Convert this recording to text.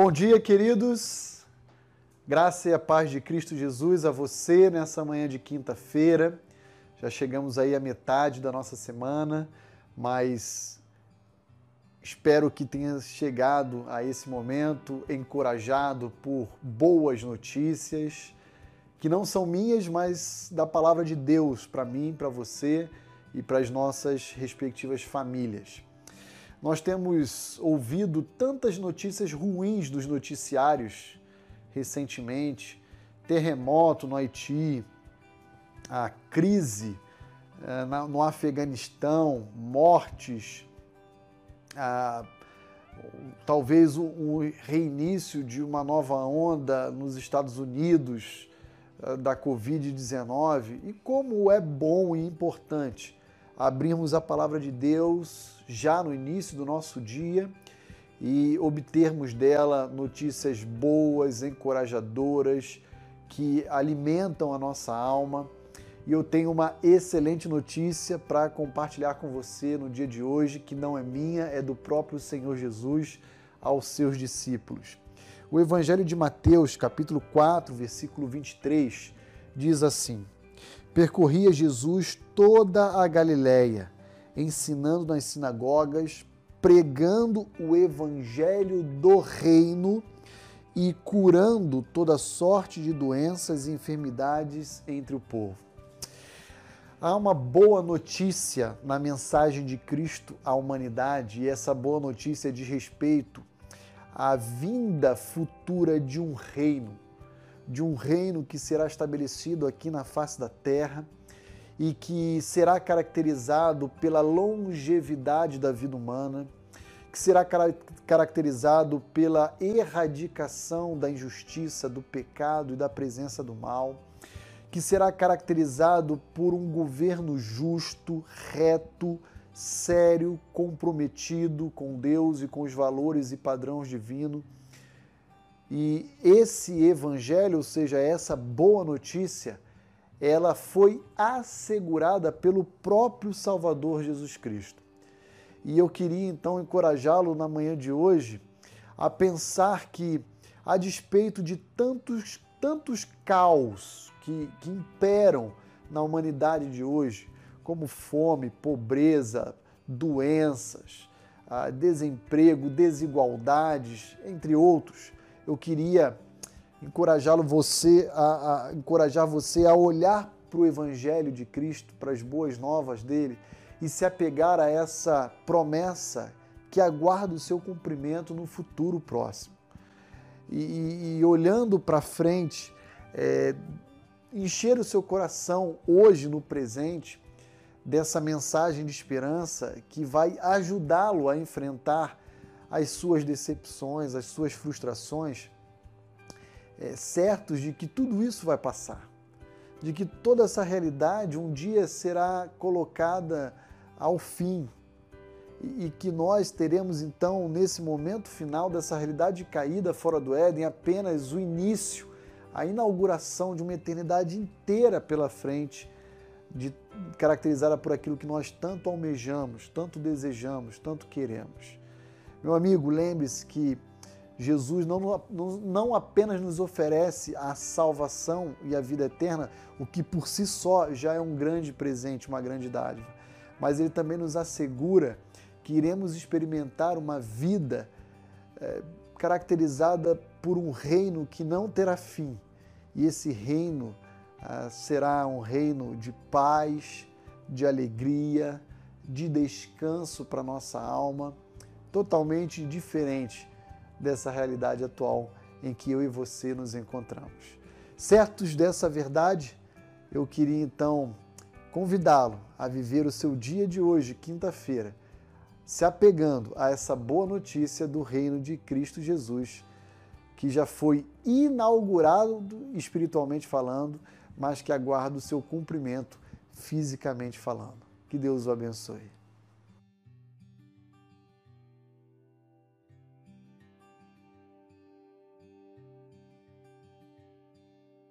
Bom dia, queridos. Graça e a paz de Cristo Jesus a você nessa manhã de quinta-feira. Já chegamos aí à metade da nossa semana, mas espero que tenha chegado a esse momento encorajado por boas notícias, que não são minhas, mas da palavra de Deus para mim, para você e para as nossas respectivas famílias. Nós temos ouvido tantas notícias ruins dos noticiários recentemente: terremoto no Haiti, a crise eh, no Afeganistão, mortes, talvez o reinício de uma nova onda nos Estados Unidos eh, da Covid-19 e como é bom e importante abrirmos a palavra de Deus já no início do nosso dia e obtermos dela notícias boas, encorajadoras, que alimentam a nossa alma. E eu tenho uma excelente notícia para compartilhar com você no dia de hoje, que não é minha, é do próprio Senhor Jesus aos seus discípulos. O Evangelho de Mateus, capítulo 4, versículo 23, diz assim: Percorria Jesus toda a Galiléia, ensinando nas sinagogas, pregando o evangelho do reino e curando toda sorte de doenças e enfermidades entre o povo. Há uma boa notícia na mensagem de Cristo à humanidade, e essa boa notícia diz respeito à vinda futura de um reino de um reino que será estabelecido aqui na face da terra e que será caracterizado pela longevidade da vida humana, que será caracterizado pela erradicação da injustiça, do pecado e da presença do mal, que será caracterizado por um governo justo, reto, sério, comprometido com Deus e com os valores e padrões divinos e esse evangelho, ou seja, essa boa notícia, ela foi assegurada pelo próprio Salvador Jesus Cristo. E eu queria então encorajá-lo na manhã de hoje a pensar que, a despeito de tantos, tantos caos que, que imperam na humanidade de hoje, como fome, pobreza, doenças, ah, desemprego, desigualdades, entre outros, eu queria encorajá-lo você a, a, encorajar você a olhar para o evangelho de Cristo, para as boas novas dele e se apegar a essa promessa que aguarda o seu cumprimento no futuro próximo. E, e, e olhando para frente, é, encher o seu coração hoje no presente dessa mensagem de esperança que vai ajudá-lo a enfrentar as suas decepções, as suas frustrações, é, certos de que tudo isso vai passar, de que toda essa realidade um dia será colocada ao fim e, e que nós teremos então, nesse momento final dessa realidade caída fora do Éden, apenas o início, a inauguração de uma eternidade inteira pela frente, de, caracterizada por aquilo que nós tanto almejamos, tanto desejamos, tanto queremos. Meu amigo, lembre-se que Jesus não, não apenas nos oferece a salvação e a vida eterna, o que por si só já é um grande presente, uma grande dádiva, mas ele também nos assegura que iremos experimentar uma vida é, caracterizada por um reino que não terá fim. E esse reino ah, será um reino de paz, de alegria, de descanso para nossa alma totalmente diferente dessa realidade atual em que eu e você nos encontramos. Certos dessa verdade, eu queria então convidá-lo a viver o seu dia de hoje, quinta-feira, se apegando a essa boa notícia do reino de Cristo Jesus, que já foi inaugurado espiritualmente falando, mas que aguarda o seu cumprimento fisicamente falando. Que Deus o abençoe.